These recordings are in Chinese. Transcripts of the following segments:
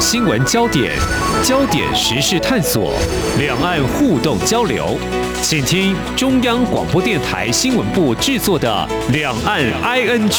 新闻焦点、焦点时事探索、两岸互动交流，请听中央广播电台新闻部制作的《两岸 ING》。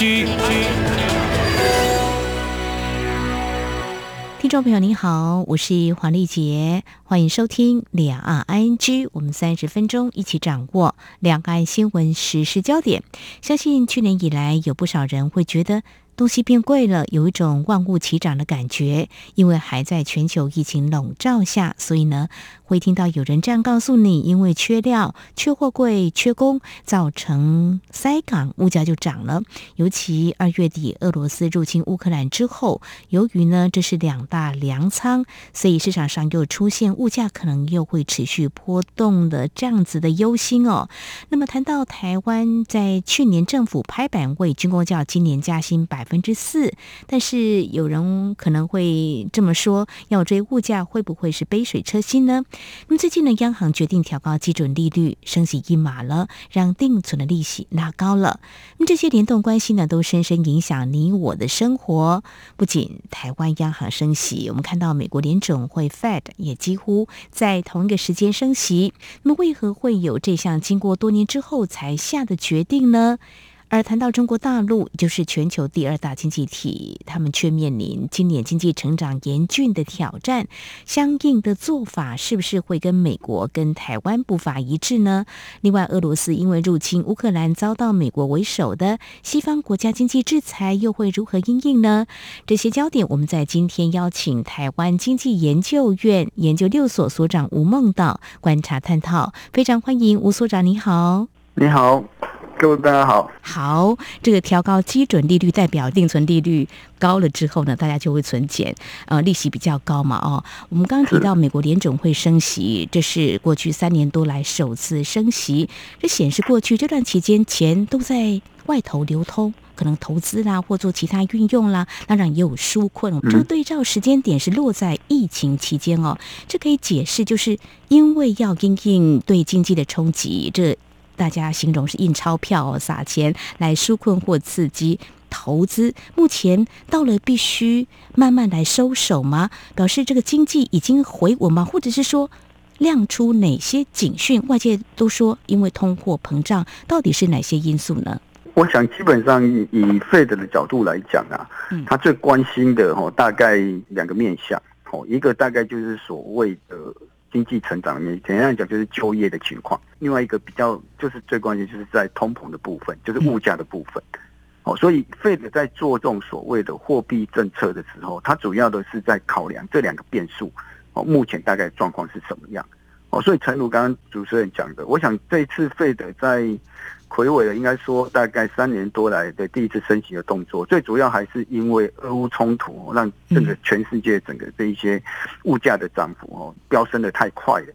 听众朋友您好，我是黄丽杰，欢迎收听两岸 ING，我们三十分钟一起掌握两岸新闻时事焦点。相信去年以来，有不少人会觉得。东西变贵了，有一种万物齐涨的感觉。因为还在全球疫情笼罩下，所以呢，会听到有人这样告诉你：因为缺料、缺货柜、缺工，造成塞港，物价就涨了。尤其二月底俄罗斯入侵乌克兰之后，由于呢这是两大粮仓，所以市场上又出现物价可能又会持续波动的这样子的忧心哦。那么谈到台湾在去年政府拍板为军工教今年加薪百。分之四，但是有人可能会这么说：要追物价，会不会是杯水车薪呢？那么最近呢，央行决定调高基准利率，升息一码了，让定存的利息拉高了。那么这些联动关系呢，都深深影响你我的生活。不仅台湾央行升息，我们看到美国联准会 Fed 也几乎在同一个时间升息。那么为何会有这项经过多年之后才下的决定呢？而谈到中国大陆，就是全球第二大经济体，他们却面临今年经济成长严峻的挑战。相应的做法是不是会跟美国、跟台湾步伐一致呢？另外，俄罗斯因为入侵乌克兰遭到美国为首的西方国家经济制裁，又会如何应应呢？这些焦点，我们在今天邀请台湾经济研究院研究六所所长吴孟道观察探讨。非常欢迎吴所长，你好，你好。各位大家好，好，这个调高基准利率代表定存利率高了之后呢，大家就会存钱，呃，利息比较高嘛，哦，我们刚刚提到美国联准会升息，这是过去三年多来首次升息，这显示过去这段期间钱都在外头流通，可能投资啦或做其他运用啦，当然也有纾困。这个对照时间点是落在疫情期间哦，这可以解释，就是因为要因应对经济的冲击，这。大家形容是印钞票、撒钱来纾困或刺激投资，目前到了必须慢慢来收手吗？表示这个经济已经回稳吗？或者是说亮出哪些警讯？外界都说因为通货膨胀，到底是哪些因素呢？我想基本上以以费德的角度来讲啊，他最关心的哦，大概两个面向哦，一个大概就是所谓的。经济成长里面，怎样讲就是就业的情况。另外一个比较就是最关键，就是在通膨的部分，就是物价的部分。哦，所以费德在做这种所谓的货币政策的时候，它主要的是在考量这两个变数。哦，目前大概状况是什么样？哦，所以陈如刚刚主持人讲的，我想这一次费德在。魁伟的应该说，大概三年多来的第一次升息的动作，最主要还是因为俄乌冲突，让整个全世界整个这一些物价的涨幅哦飙升的太快了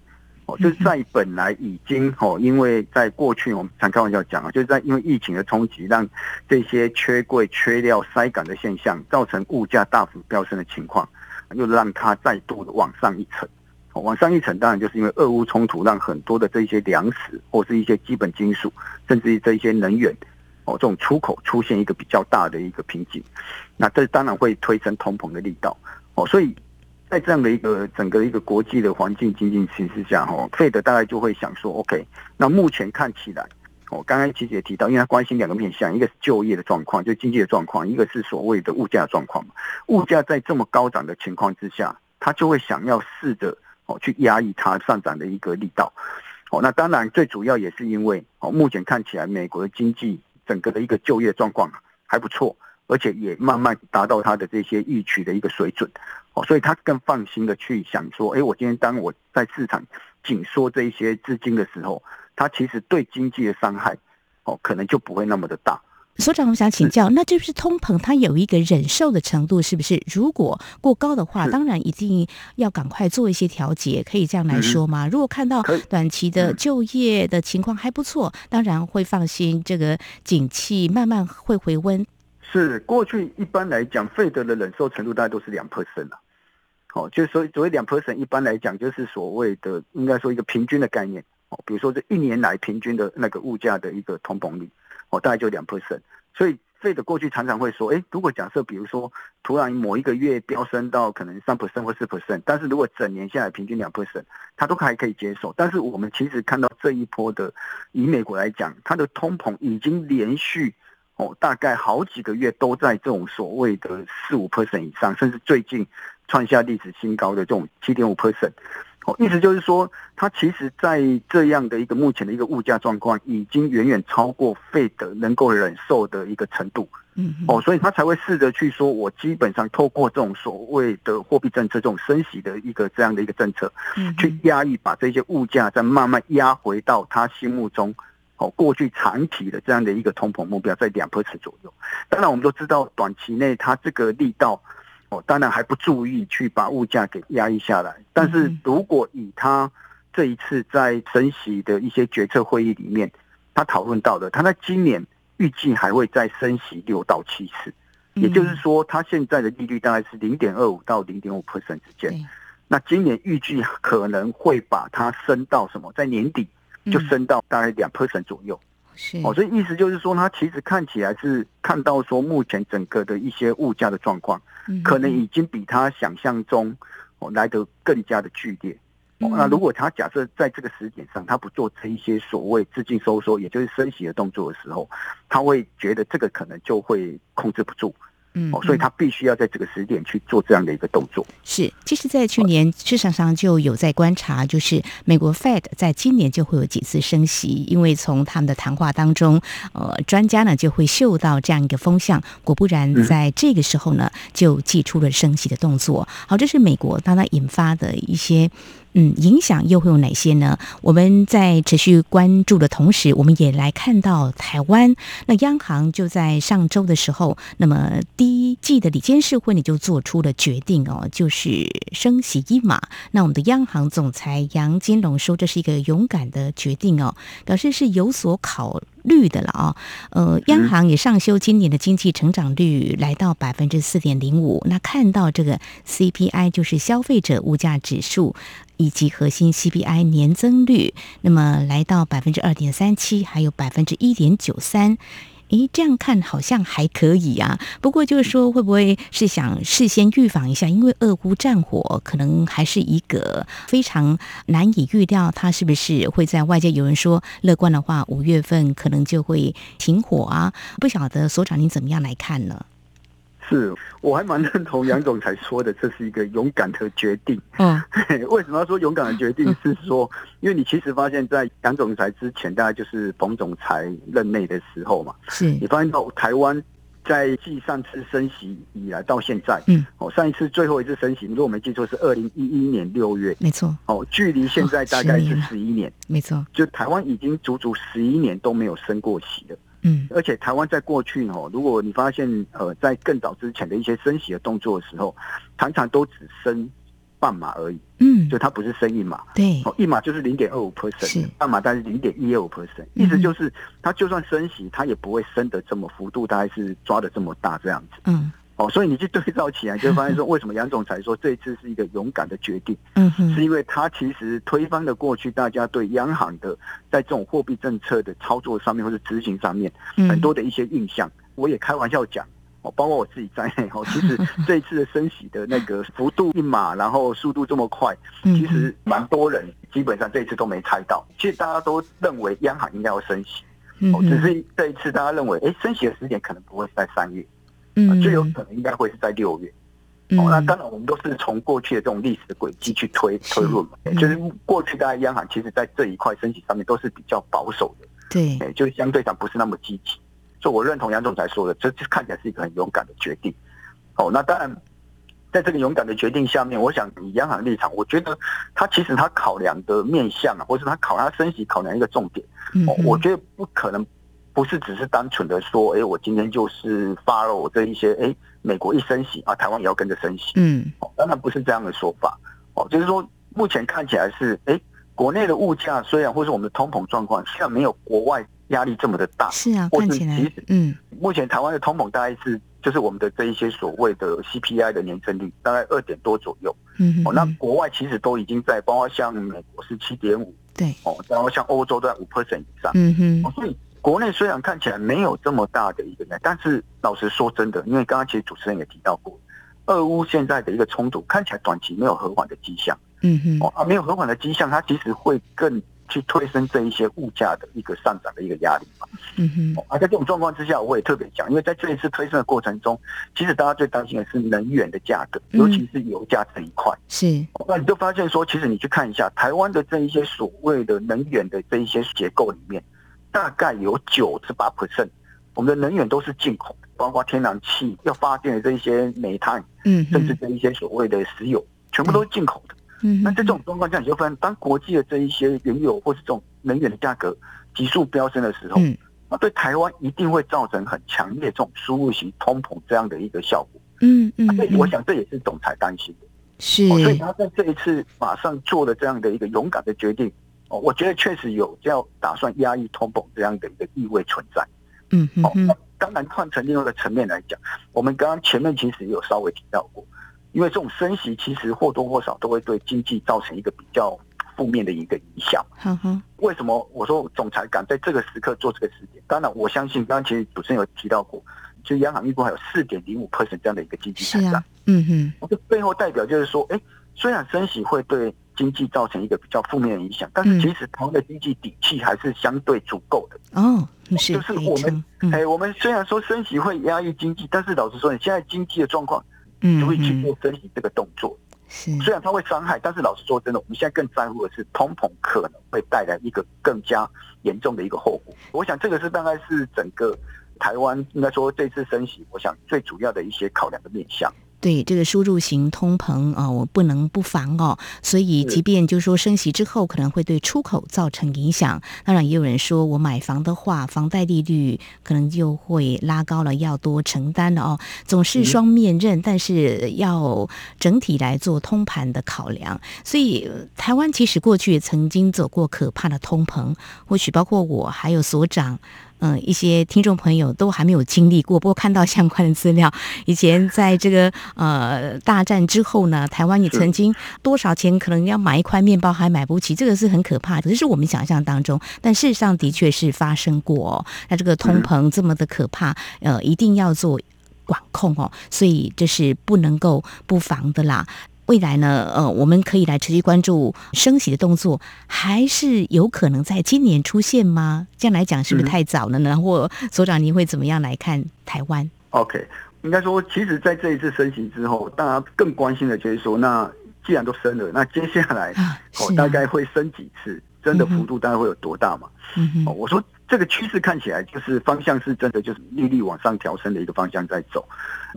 哦，就是在本来已经哦，因为在过去我们常开玩笑讲啊，就是在因为疫情的冲击，让这些缺柜、缺料、塞港的现象，造成物价大幅飙升的情况，又让它再度的往上一层。往上一层，当然就是因为俄乌冲突，让很多的这些粮食或是一些基本金属，甚至于这一些能源，哦，这种出口出现一个比较大的一个瓶颈。那这当然会推升通膨的力道。哦，所以在这样的一个整个一个国际的环境经济形势下，哦，费德大概就会想说，OK，那目前看起来，哦，刚刚其实也提到，因为他关心两个面向，一个是就业的状况，就经济的状况，一个是所谓的物价状况。物价在这么高涨的情况之下，他就会想要试着。哦，去压抑它上涨的一个力道。哦，那当然最主要也是因为哦，目前看起来美国的经济整个的一个就业状况还不错，而且也慢慢达到它的这些预期的一个水准。哦，所以他更放心的去想说，哎，我今天当我在市场紧缩这一些资金的时候，它其实对经济的伤害哦，可能就不会那么的大。所长，我想请教，那这不是通膨，它有一个忍受的程度，是不是？如果过高的话，当然一定要赶快做一些调节，可以这样来说吗？如果看到短期的就业的情况还不错，当然会放心，这个景气慢慢会回温。是过去一般来讲，费德的忍受程度大概都是两 percent 啊。哦，就是所所谓两 percent，一般来讲就是所谓的应该说一个平均的概念。哦，比如说这一年来平均的那个物价的一个通膨率。哦，大概就两 percent，所以费的过去常常会说，哎，如果假设比如说突然某一个月飙升到可能三 percent 或四 percent，但是如果整年下来平均两 percent，它都还可以接受。但是我们其实看到这一波的，以美国来讲，它的通膨已经连续哦大概好几个月都在这种所谓的四五 percent 以上，甚至最近创下历史新高的这种七点五 percent。意思就是说，它其实，在这样的一个目前的一个物价状况，已经远远超过费德能够忍受的一个程度。嗯，哦，所以他才会试着去说，我基本上透过这种所谓的货币政策、这种升息的一个这样的一个政策，去压抑，把这些物价再慢慢压回到他心目中哦过去长期的这样的一个通膨目标，在两 percent 左右。当然，我们都知道，短期内它这个力道。哦，当然还不注意去把物价给压抑下来。但是如果以他这一次在升息的一些决策会议里面，他讨论到的，他在今年预计还会再升息六到七次，也就是说，他现在的利率大概是零点二五到零点五 percent 之间。那今年预计可能会把它升到什么？在年底就升到大概两 percent 左右。是哦，所以意思就是说，他其实看起来是看到说，目前整个的一些物价的状况，可能已经比他想象中哦来得更加的剧烈。那如果他假设在这个时点上，他不做这一些所谓资金收缩，也就是升息的动作的时候，他会觉得这个可能就会控制不住。嗯，哦，所以他必须要在这个时点去做这样的一个动作。是，其实，在去年市场上就有在观察，就是美国 Fed 在今年就会有几次升息，因为从他们的谈话当中，呃，专家呢就会嗅到这样一个风向。果不然，在这个时候呢，就祭出了升息的动作。好，这是美国当它引发的一些。嗯，影响又会有哪些呢？我们在持续关注的同时，我们也来看到台湾。那央行就在上周的时候，那么第一季的里监事会呢就做出了决定哦，就是升息一码。那我们的央行总裁杨金龙说，这是一个勇敢的决定哦，表示是有所考。虑的了啊，呃，央行也上修今年的经济成长率来到百分之四点零五。那看到这个 CPI 就是消费者物价指数以及核心 CPI 年增率，那么来到百分之二点三七，还有百分之一点九三。诶，这样看好像还可以啊。不过就是说，会不会是想事先预防一下？因为俄乌战火可能还是一个非常难以预料，它是不是会在外界有人说乐观的话，五月份可能就会停火啊？不晓得所长您怎么样来看呢？是，我还蛮认同杨总裁说的，这是一个勇敢的决定。嗯，为什么要说勇敢的决定？是说，因为你其实发现，在杨总裁之前，大概就是冯总裁任内的时候嘛，是。你发现到台湾在继上次升息以来到现在，嗯，哦，上一次最后一次升息，如果我没记错，是二零一一年六月，没错，哦，距离现在大概是十一年，没错，就台湾已经足足十一年都没有升过息了。嗯，而且台湾在过去哦，如果你发现呃，在更早之前的一些升息的动作的时候，常常都只升半码而已。嗯，就它不是升一码。对，哦，一码就是零点二五 percent，半码大概是零点一二五 percent。意思就是，它就算升息，它也不会升得这么幅度，大概是抓的这么大这样子。嗯。哦，所以你去对照起来，就会发现说，为什么杨总裁说这一次是一个勇敢的决定？嗯是因为他其实推翻了过去大家对央行的在这种货币政策的操作上面或者执行上面很多的一些印象。我也开玩笑讲，哦，包括我自己在内，哦，其实 这一次的升息的那个幅度一码，然后速度这么快，其实蛮多人基本上这一次都没猜到。其实大家都认为央行应该要升息，哦，只是这一次大家认为，哎，升息的时间可能不会在三月。嗯，最有可能应该会是在六月。哦，那当然我们都是从过去的这种历史的轨迹去推推论嘛。就是过去大家央行其实在这一块升息上面都是比较保守的。对，就是相对上不是那么积极。所以我认同杨总裁说的，这这看起来是一个很勇敢的决定。哦，那当然，在这个勇敢的决定下面，我想以央行立场，我觉得他其实他考量的面向啊，或是他考他升息考量一个重点，哦，我觉得不可能。不是只是单纯的说，哎，我今天就是发了我这一些，哎，美国一升息啊，台湾也要跟着升息。嗯，当然不是这样的说法，哦，就是说目前看起来是，哎，国内的物价虽然或是我们的通膨状况虽然没有国外压力这么的大，是啊，看起来，嗯，目前台湾的通膨大概是就是我们的这一些所谓的 CPI 的年增率大概二点多左右，嗯，哦，那国外其实都已经在，包括像美国是七点五，对，哦，然后像欧洲在五 percent 以上，嗯哼，哦所以。国内虽然看起来没有这么大的一个，但是老实说真的，因为刚刚其实主持人也提到过，俄乌现在的一个冲突看起来短期没有和缓的迹象，嗯哼，哦啊，没有和缓的迹象，它其实会更。去推升这一些物价的一个上涨的一个压力嘛，嗯哼，而在这种状况之下，我也特别讲，因为在这一次推升的过程中，其实大家最担心的是能源的价格，尤其是油价这一块。是，那你就发现说，其实你去看一下台湾的这一些所谓的能源的这一些结构里面，大概有九十八 percent，我们的能源都是进口的，包括天然气要发电的这一些煤炭，嗯，甚至这一些所谓的石油，全部都是进口的。嗯，那在这种状况下，你就发现，当国际的这一些原油或是这种能源的价格急速飙升的时候，嗯，那对台湾一定会造成很强烈这种输入型通膨这样的一个效果。嗯嗯，所以我想这也是总裁担心的。是，所以他在这一次马上做了这样的一个勇敢的决定。哦，我觉得确实有要打算压抑通膨这样的一个意味存在。嗯嗯嗯。当然，换成另外一个层面来讲，我们刚刚前面其实也有稍微提到过。因为这种升息其实或多或少都会对经济造成一个比较负面的一个影响。为什么我说总裁敢在这个时刻做这个事情？当然，我相信刚刚其实主持人有提到过，就央行预估还有四点零五 percent 这样的一个经济成长。嗯哼，这背后代表就是说，哎，虽然升息会对经济造成一个比较负面的影响，但是其实台湾的经济底气还是相对足够的。哦，是，就是我们，哎，我们虽然说升息会压抑经济，但是老实说，你现在经济的状况。就会去做升息这个动作，是虽然它会伤害，但是老实说真的，我们现在更在乎的是通膨可能会带来一个更加严重的一个后果。我想这个是大概是整个台湾应该说这次升息，我想最主要的一些考量的面向。对这个输入型通膨啊，我不能不防哦。所以，即便就是说升息之后可能会对出口造成影响，当然也有人说我买房的话，房贷利率可能就会拉高了，要多承担了哦。总是双面刃，但是要整体来做通盘的考量。所以，台湾其实过去也曾经走过可怕的通膨，或许包括我还有所长。嗯，一些听众朋友都还没有经历过，不过看到相关的资料，以前在这个 呃大战之后呢，台湾也曾经多少钱可能要买一块面包还买不起，这个是很可怕的，这是我们想象当中，但事实上的确是发生过。哦那这个通膨这么的可怕，呃，一定要做管控哦，所以这是不能够不防的啦。未来呢？呃，我们可以来持续关注升息的动作，还是有可能在今年出现吗？这样来讲是不是太早了呢？或所长，您会怎么样来看台湾？OK，应该说，其实，在这一次升息之后，大家更关心的就是说，那既然都升了，那接下来哦，大概会升几次？升的幅度大概会有多大嘛？嗯哦，我说。这个趋势看起来就是方向是真的，就是利率往上调升的一个方向在走。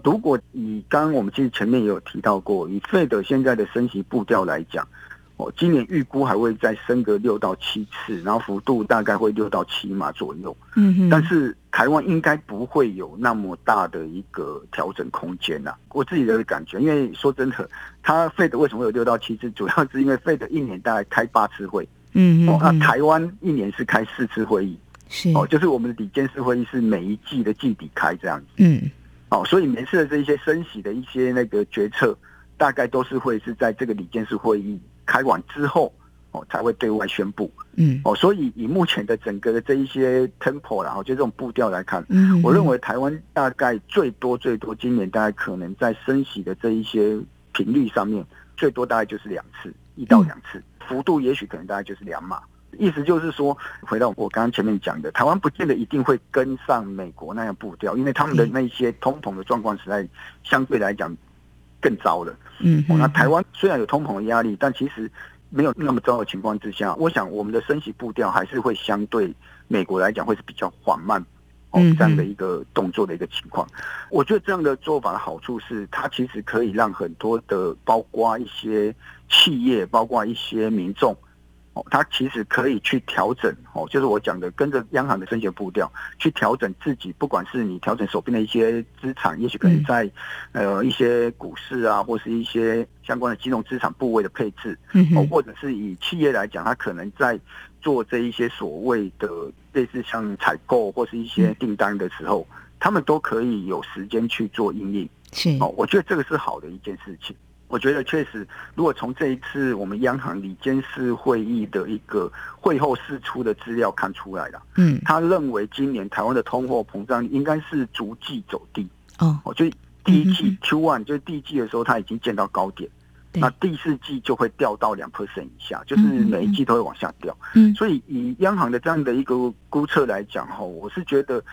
如果以刚刚我们其实前面也有提到过，以费德现在的升息步调来讲，哦，今年预估还会再升个六到七次，然后幅度大概会六到七码左右。嗯但是台湾应该不会有那么大的一个调整空间呐。我自己的感觉，因为说真的，他费德为什么有六到七次，主要是因为费德一年大概开八次会。嗯嗯。那台湾一年是开四次会议。是。哦，就是我们的底监事会议是每一季的季底开这样子，嗯，哦，所以每次的这一些升息的一些那个决策，大概都是会是在这个底监事会议开完之后，哦，才会对外宣布，嗯，哦，所以以目前的整个的这一些 tempo 然后就这种步调来看，嗯，我认为台湾大概最多最多今年大概可能在升息的这一些频率上面，最多大概就是两次，一到两次，幅度也许可能大概就是两码。意思就是说，回到我刚刚前面讲的，台湾不见得一定会跟上美国那样步调，因为他们的那些通膨的状况实在相对来讲更糟了。嗯，那台湾虽然有通膨的压力，但其实没有那么糟的情况之下，我想我们的升息步调还是会相对美国来讲会是比较缓慢哦这样的一个动作的一个情况。我觉得这样的做法的好处是，它其实可以让很多的，包括一些企业，包括一些民众。它其实可以去调整哦，就是我讲的，跟着央行的升息步调去调整自己，不管是你调整手边的一些资产，也许可能在呃一些股市啊，或是一些相关的金融资产部位的配置，哦，或者是以企业来讲，它可能在做这一些所谓的类似像采购或是一些订单的时候，他们都可以有时间去做应应。是哦，我觉得这个是好的一件事情。我觉得确实，如果从这一次我们央行里监事会议的一个会后释出的资料看出来了，嗯，他认为今年台湾的通货膨胀应该是逐季走低，哦，哦，就第一季嗯 Q one 就是第一季的时候，它已经见到高点，那第四季就会掉到两 percent 以下，就是每一季都会往下掉。嗯。所以以央行的这样的一个估测来讲，哈，我是觉得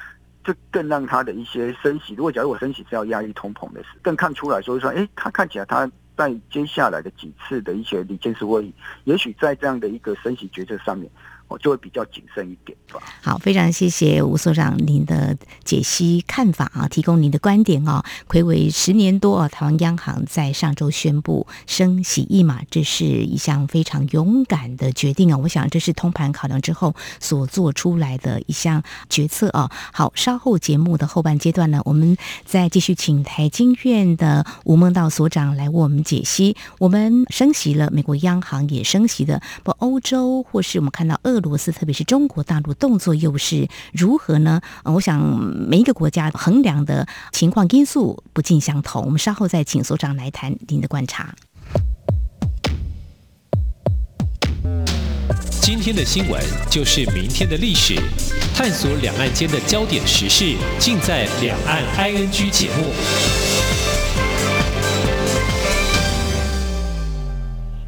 这更让他的一些升息，如果假如我升息是要压抑通膨的事，更看出来说说，哎，他看起来它在接下来的几次的一些理监事会议，也许在这样的一个升息决策上面，我就会比较谨慎一点吧。好，非常谢谢吴所长您的解析看法啊，提供您的观点哦。暌违十年多啊，台湾央行在上周宣布升息一码，这是一项非常勇敢的决定啊。我想这是通盘考量之后所做出来的一项决策啊。好，稍后节目的后半阶段呢，我们再继续请台经院的吴孟道所长来为我们解析。我们升息了，美国央行也升息的，不，欧洲或是我们看到俄罗斯，特别是中国大陆动作又是如何呢？呃我想每一个国家衡量的情况因素不尽相同。我们稍后再请所长来谈您的观察。今天的新闻就是明天的历史，探索两岸间的焦点时事，尽在《两岸 ING》节目。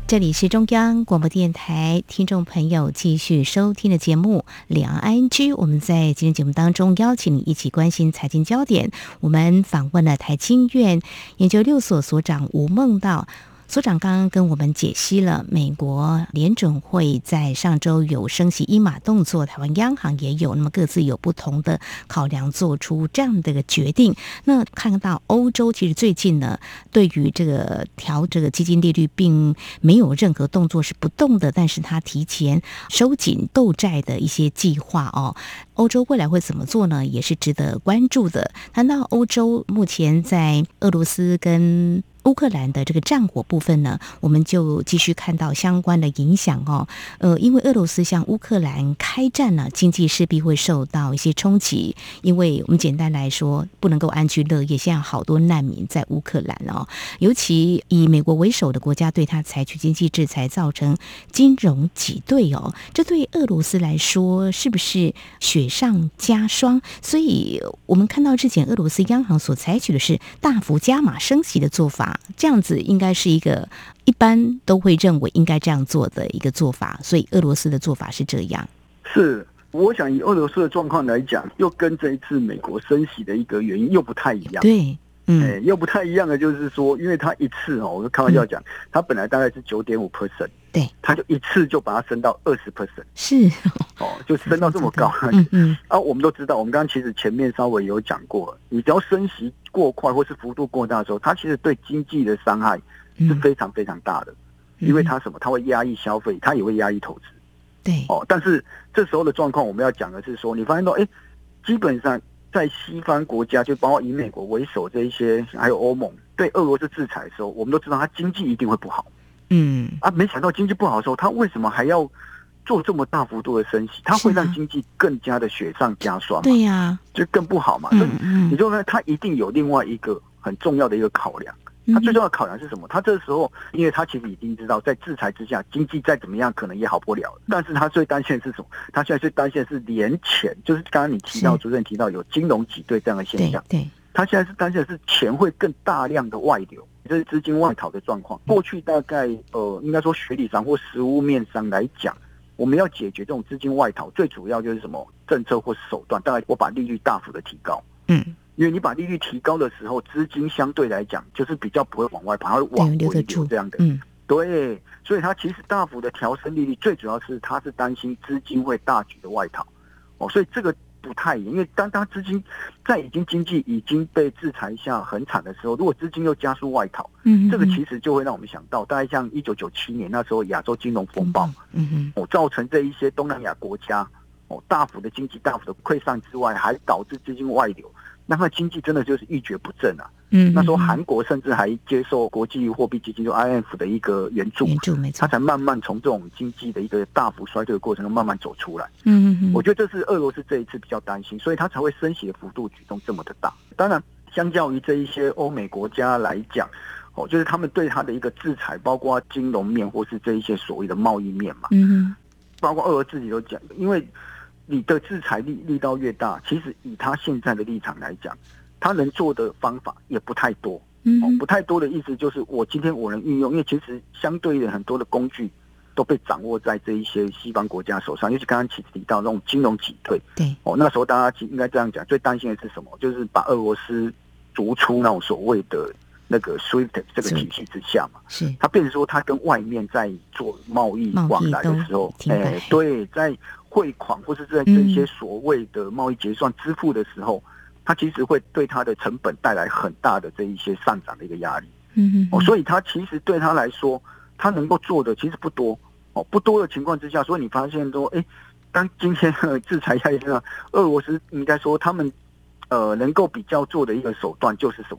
这里是中央广播电台听众朋友继续收听的节目《两岸安之》。我们在今天节目当中邀请你一起关心财经焦点。我们访问了台经院研究六所所长吴梦道。所长刚刚跟我们解析了美国联准会在上周有升息一码动作，台湾央行也有，那么各自有不同的考量，做出这样的一个决定。那看到欧洲其实最近呢，对于这个调这个基金利率，并没有任何动作是不动的，但是它提前收紧购债的一些计划哦。欧洲未来会怎么做呢？也是值得关注的。谈到欧洲目前在俄罗斯跟乌克兰的这个战火部分呢，我们就继续看到相关的影响哦。呃，因为俄罗斯向乌克兰开战呢，经济势必会受到一些冲击。因为我们简单来说，不能够安居乐业，现在好多难民在乌克兰哦，尤其以美国为首的国家对他采取经济制裁，造成金融挤兑哦，这对俄罗斯来说是不是雪上加霜？所以我们看到之前俄罗斯央行所采取的是大幅加码升息的做法，这样子应该是一个一般都会认为应该这样做的一个做法，所以俄罗斯的做法是这样。是，我想以俄罗斯的状况来讲，又跟这一次美国升息的一个原因又不太一样。对，嗯，哎，又不太一样的就是说，因为它一次哦，我就开玩笑讲，它本来大概是九点五 percent，对，它就一次就把它升到二十 percent，是，哦，就升到这么高。嗯 嗯，啊，我们都知道，我们刚刚其实前面稍微有讲过，你只要升息过快或是幅度过大的时候，它其实对经济的伤害是嗯非常非常大的，因为它什么？它会压抑消费，它也会压抑投资。对，哦，但是这时候的状况，我们要讲的是说，你发现到，哎，基本上在西方国家，就包括以美国为首这一些，还有欧盟对俄罗斯制裁的时候，我们都知道它经济一定会不好嗯，啊。没想到经济不好的时候，它为什么还要做这么大幅度的升息？它会让经济更加的雪上加霜嘛，对呀，就更不好嘛。所以你就说它一定有另外一个很重要的一个考量。它最重要的考量是什么？他这时候，因为他其实已经知道，在制裁之下，经济再怎么样可能也好不了。但是他最担心的是什么？他现在最担心的是连钱，就是刚刚你提到，是主任提到有金融挤兑这样的现象。对对，他现在是担心的是钱会更大量的外流，这是资金外逃的状况。过去大概呃，应该说学理上或实物面上来讲，我们要解决这种资金外逃，最主要就是什么政策或手段？大概我把利率大幅的提高。嗯，因为你把利率提高的时候，资金相对来讲就是比较不会往外跑，它会往回流这样的。嗯，对，所以它其实大幅的调升利率，最主要是它是担心资金会大举的外逃。哦，所以这个不太一样，因为当当资金在已经经济已经被制裁下很惨的时候，如果资金又加速外逃，嗯，这个其实就会让我们想到，大概像一九九七年那时候亚洲金融风暴，嗯哼，哦，造成这一些东南亚国家哦大幅的经济大幅的溃散之外，还导致资金外流，那它经济真的就是一蹶不振啊。嗯，那时候嗯韩国甚至还接受国际货币基金就 IMF 的一个援助，援助没错他，才慢慢从这种经济的一个大幅衰退的过程中慢慢走出来。嗯嗯嗯，我觉得这是俄罗斯这一次比较担心，所以他才会升息的幅度举动这么的大。当然，相较于这一些欧美国家来讲，哦，就是他们对他的一个制裁，包括金融面或是这一些所谓的贸易面嘛，嗯包括俄罗斯自己都讲，因为你的制裁力力道越大，其实以他现在的立场来讲，他能做的方法也不太多。嗯哦，不太多的意思就是我今天我能运用，因为其实相对的很多的工具都被掌握在这一些西方国家手上，尤其刚刚提提到那种金融挤兑。对，哦，那时候大家其应该这样讲，最担心的是什么？就是把俄罗斯逐出那种所谓的那个 SWIFT 这个体系之下嘛。是，它变成说，他跟外面在做贸易往来的时候哎，对，在汇款或是在这些所谓的贸易结算支付的时候，它其实会对它的成本带来很大的这一些上涨的一个压力。嗯哼哦，所以它其实对他来说，他能够做的其实不多哦，不多的情况之下，所以你发现说，哎，当今天的制裁下来，俄罗斯应该说他们呃能够比较做的一个手段就是什么？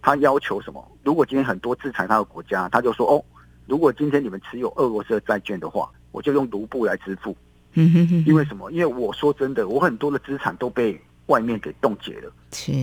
他要求什么？如果今天很多制裁他的国家，他就说哦，如果今天你们持有俄罗斯的债券的话，我就用卢布来支付。嗯哼哼，因为什么？因为我说真的，我很多的资产都被外面给冻结了，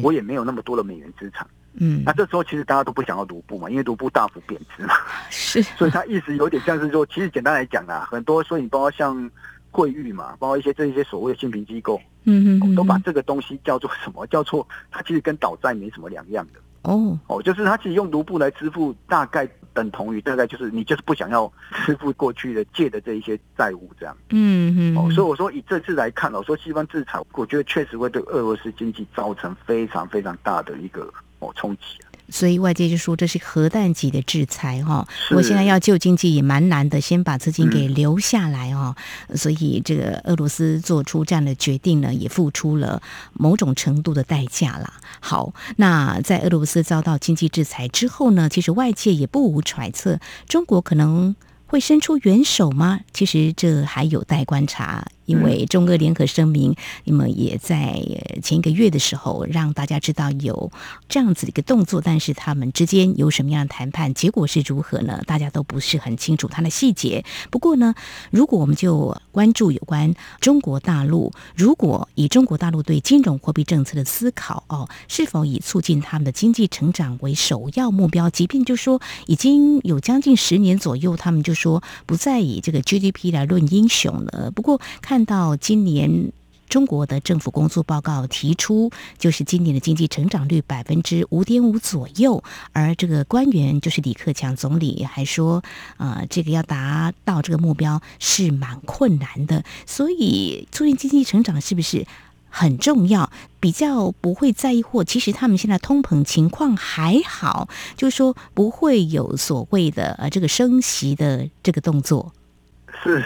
我也没有那么多的美元资产。嗯那这时候其实大家都不想要卢布嘛，因为卢布大幅贬值嘛。是，所以他意思有点像是说，其实简单来讲啊，很多所以包括像惠誉嘛，包括一些这一些所谓的信评机构，嗯哼哼，都把这个东西叫做什么？叫做它其实跟倒债没什么两样的哦，哦，就是它其实用卢布来支付，大概等同于大概就是你就是不想要支付过去的借的这一些债务这样嗯嗯，哦，所以我说以这次来看我，说西方制裁，我觉得确实会对俄罗斯经济造成非常非常大的一个哦冲击。所以外界就说这是核弹级的制裁哈、是我现在要救经济也蛮难的，先把资金给嗯留下来哦。所以这个俄罗斯做出这样的决定呢，也付出了某种程度的代价啦。好，那在俄罗斯遭到经济制裁之后呢，其实外界也不无揣测，中国可能。会伸出援手吗？其实这还有待观察，因为中俄联合声明，那么也在呃前一个月的时候让大家知道有这样子的一个动作，但是他们之间有什么样的谈判，结果是如何呢？大家都不是很清楚它的细节。不过呢，如果我们就关注有关中国大陆，如果以中国大陆对金融货币政策的思考哦，是否以促进他们的经济成长为首要目标？即便就说已经有将近十年左右，他们就说不再以这个 GDP 来论英雄了。不过看看到今年。中国的政府工作报告提出，就是今年的经济成长率百分之五点五左右，而这个官员就是李克强总理还说，呃，这个要达到这个目标是蛮困难的，所以促进经济成长是不是？很重要，比较不会在意或其实他们现在通膨情况还好，就是说不会有所谓的呃这个升息的这个动作。是，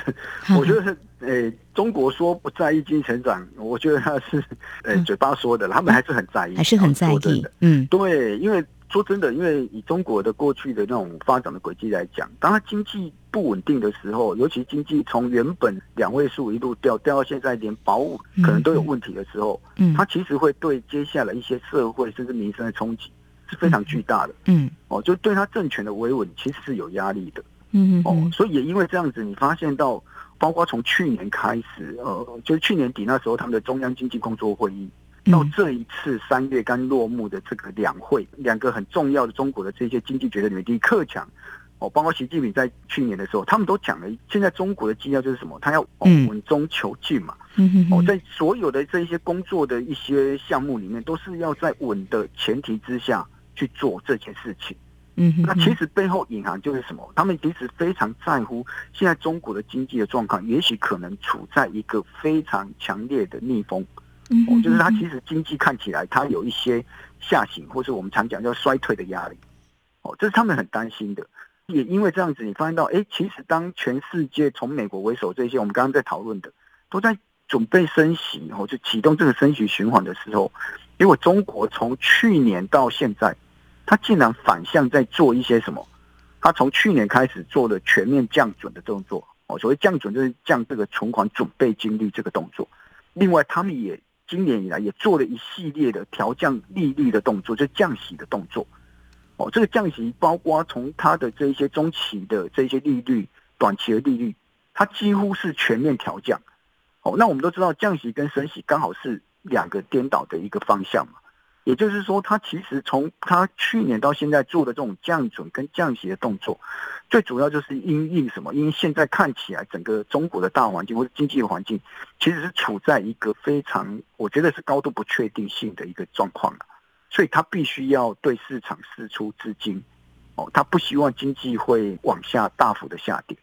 我觉得是，诶、中国说不在意经济成长，我觉得他是，诶、嗯。嘴巴说的，他们还是很在意，还是很在意的，嗯。对，因为说真的，因为以中国的过去的那种发展的轨迹来讲，当它经济不稳定的时候，尤其经济从原本两位数一路掉掉到现在连保五可能都有问题的时候，嗯它其实会对接下来一些社会甚至民生的冲击是非常巨大的。嗯。哦，就对它政权的维稳其实是有压力的。嗯嗯嗯，所以也因为这样子，你发现到，包括从去年开始，呃，就是去年底那时候他们的中央经济工作会议，到嗯这一次三月刚落幕的这个两会，两个很重要的中国的这些经济决策里面，李克强。哦，包括习近平在去年的时候，他们都讲了，现在中国的基调就是什么？他要稳中求进嘛。嗯哦，在所有的这一些工作的一些项目里面，都是要在稳的前提之下去做这件事情。嗯那其实背后隐含就是什么？他们其实非常在乎现在中国的经济的状况，也许可能处在一个非常强烈的逆风。嗯哦，就是它其实经济看起来它有一些下行，或是我们常讲叫衰退的压力。哦，这是他们很担心的。也因为这样子，你发现到，哎，其实当全世界从美国为首这些我们刚刚在讨论的，都在准备升息，然后就启动这个升息循环的时候，结果中国从去年到现在，他竟然反向在做一些什么？他从去年开始做了全面降准的动作。哦，所谓降准就是降这个存款准备金率这个动作。另外，他们也今年以来也做了一系列的调降利率的动作，就降息的动作。哦，这个降息包括从它的这一些中期的这些利率、短期的利率，它几乎是全面调降。哦，那我们都知道降息跟升息刚好是两个颠倒的一个方向嘛。也就是说，他其实从他去年到现在做的这种降准跟降息的动作，最主要就是因应什么？因为现在看起来整个中国的大环境或者经济环境，其实是处在一个非常我觉得是高度不确定性的一个状况了，所以他必须要对市场释出资金，哦，他不希望经济会往下大幅的下跌，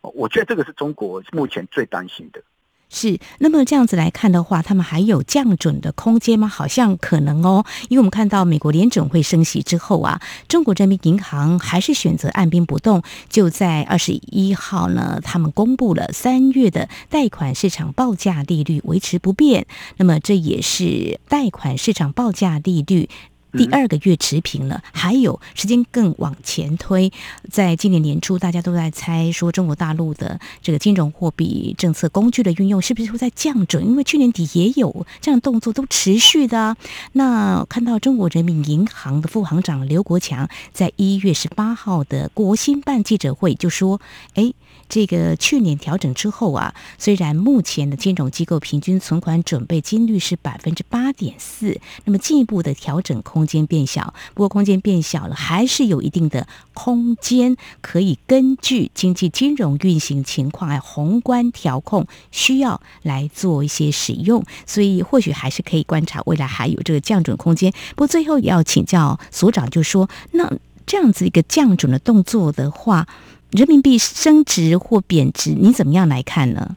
哦，我觉得这个是中国目前最担心的。是，那么这样子来看的话，他们还有降准的空间吗？好像可能哦，因为我们看到美国联准会升息之后啊，中国人民银行还是选择按兵不动，就在二十一号呢，他们公布了三月的贷款市场报价利率维持不变，那么这也是贷款市场报价利率。第二个月持平了，还有时间更往前推，在今年年初，大家都在猜说中国大陆的这个金融货币政策工具的运用是不是会在降准？因为去年底也有这样动作，都持续的。那看到中国人民银行的副行长刘国强在一月十八号的国新办记者会就说：“哎。”这个去年调整之后啊，虽然目前的金融机构平均存款准备金率是百分之八点四，那么进一步的调整空间变小。不过空间变小了，还是有一定的空间可以根据经济金融运行情况还有宏观调控需要来做一些使用。所以或许还是可以观察未来还有这个降准空间。不过最后也要请教所长，就说那这样子一个降准的动作的话。人民币升值或贬值，你怎么样来看呢？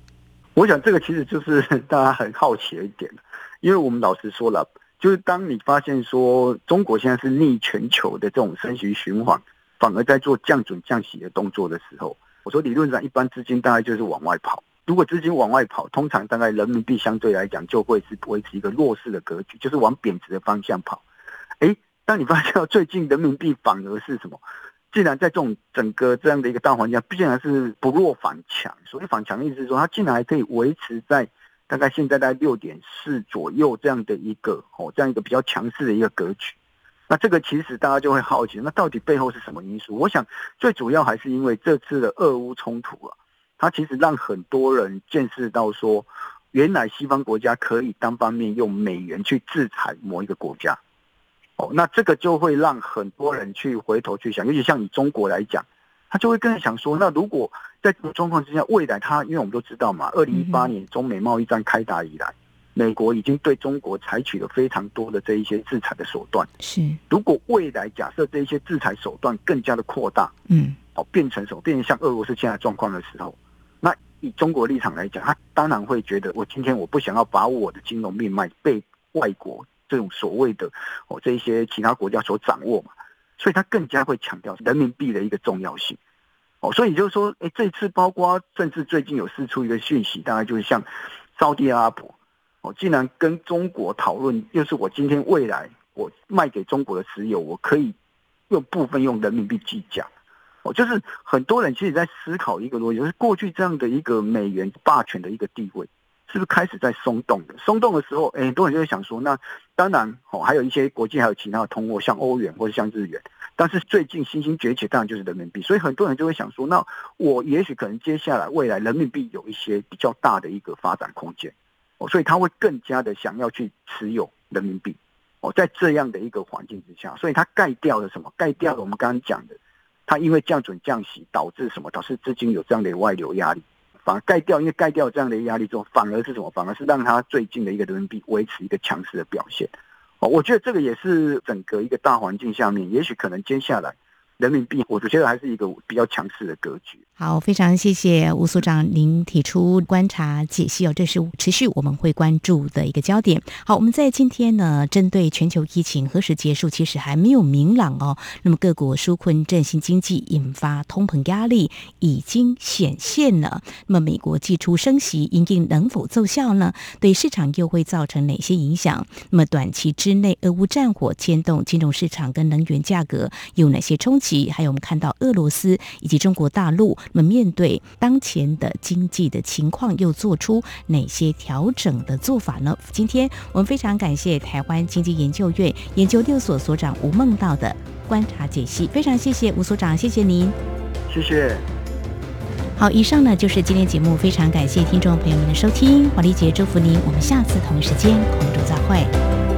我想这个其实就是 大家很好奇的一点，因为我们老实说了，就是当你发现说中国现在是逆全球的这种升息循环，反而在做降准降息的动作的时候，我说理论上一般资金大概就是往外跑。如果资金往外跑，通常大概人民币相对来讲就会是维持一个弱势的格局，就是往贬值的方向跑。哎，当你发现最近人民币反而是什么？既然在这种整个这样的一个大环境下，竟然是不弱反强。所以反强的意思是说，它竟然还可以维持在大概现在在六点四左右这样的一个哦，这样一个比较强势的一个格局。那这个其实大家就会好奇，那到底背后是什么因素？我想最主要还是因为这次的俄乌冲突啊，它其实让很多人见识到说，原来西方国家可以单方面用美元去制裁某一个国家。哦，那这个就会让很多人去回头去想，尤其像以中国来讲，他就会更想说，那如果在这种状况之下，未来他，因为我们都知道嘛，二零一八年中美贸易战开打以来，美国已经对中国采取了非常多的这一些制裁的手段。是，如果未来假设这一些制裁手段更加的扩大，嗯，哦，变成什么，变成像俄罗斯现在状况的时候，那以中国立场来讲，他当然会觉得，我今天我不想要把我的金融命脉被外国。这种所谓的哦，这一些其他国家所掌握嘛，所以他更加会强调人民币的一个重要性哦，所以就是说，哎，这次包括甚至最近有释出一个讯息，大概就是像沙地阿拉伯哦，竟然跟中国讨论，就是我今天未来我卖给中国的石油，我可以用部分用人民币计价哦，就是很多人其实在思考一个逻辑，就是过去这样的一个美元霸权的一个地位。是不是开始在松动的？松动的时候，哎，很多人就会想说，那当然哦，还有一些国际还有其他的通货，像欧元或者像日元。但是最近新兴崛起，当然就是人民币。所以很多人就会想说，那我也许可能接下来未来人民币有一些比较大的一个发展空间哦，所以他会更加的想要去持有人民币哦，在这样的一个环境之下，所以它盖掉了什么？盖掉了我们刚刚讲的，它因为降准降息导致什么？导致资金有这样的外流压力。反而盖掉，因为盖掉这样的压力之后，反而是什么？反而是让它最近的一个人民币维持一个强势的表现。哦，我觉得这个也是整个一个大环境下面，也许可能接下来。人民币，我觉得还是一个比较强势的格局。好，非常谢谢吴所长您提出观察解析哦，这是持续我们会关注的一个焦点。好，我们在今天呢，针对全球疫情何时结束，其实还没有明朗哦。那么各国纾困振兴经济，引发通膨压力已经显现了。那么美国寄出升息，应应能否奏效呢？对市场又会造成哪些影响？那么短期之内，俄乌战火牵动金融市场跟能源价格有哪些冲击？还有我们看到俄罗斯以及中国大陆，那么面对当前的经济的情况，又做出哪些调整的做法呢？今天我们非常感谢台湾经济研究院研究六所所长吴梦道的观察解析，非常谢谢吴所长，谢谢您，谢谢。好，以上呢就是今天节目，非常感谢听众朋友们的收听，华丽姐祝福您，我们下次同一时间空中再会。